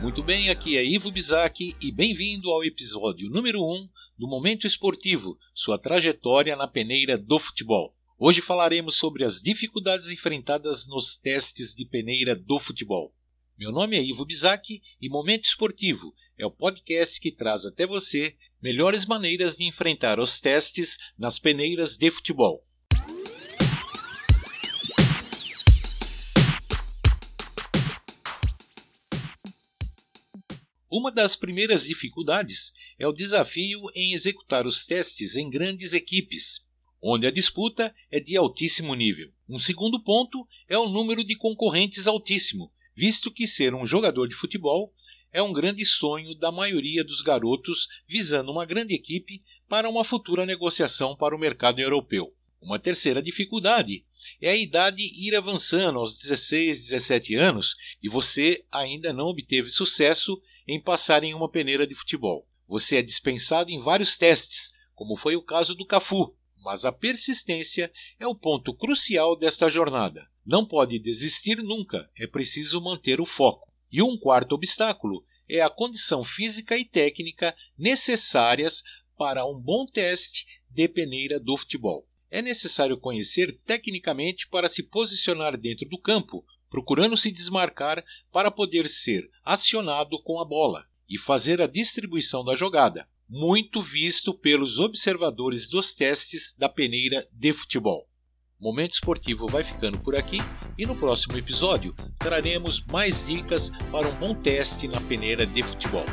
Muito bem, aqui é Ivo Bizac e bem-vindo ao episódio número 1 do Momento Esportivo, sua trajetória na peneira do futebol. Hoje falaremos sobre as dificuldades enfrentadas nos testes de peneira do futebol. Meu nome é Ivo Bizac e Momento Esportivo é o podcast que traz até você melhores maneiras de enfrentar os testes nas peneiras de futebol. Uma das primeiras dificuldades é o desafio em executar os testes em grandes equipes, onde a disputa é de altíssimo nível. Um segundo ponto é o número de concorrentes altíssimo, visto que ser um jogador de futebol é um grande sonho da maioria dos garotos visando uma grande equipe para uma futura negociação para o mercado europeu. Uma terceira dificuldade é a idade ir avançando aos 16, 17 anos e você ainda não obteve sucesso em passar em uma peneira de futebol. Você é dispensado em vários testes, como foi o caso do Cafu, mas a persistência é o ponto crucial desta jornada. Não pode desistir nunca, é preciso manter o foco. E um quarto obstáculo é a condição física e técnica necessárias para um bom teste de peneira do futebol. É necessário conhecer tecnicamente para se posicionar dentro do campo, procurando se desmarcar para poder ser acionado com a bola e fazer a distribuição da jogada, muito visto pelos observadores dos testes da peneira de futebol. Momento Esportivo vai ficando por aqui e no próximo episódio traremos mais dicas para um bom teste na peneira de futebol.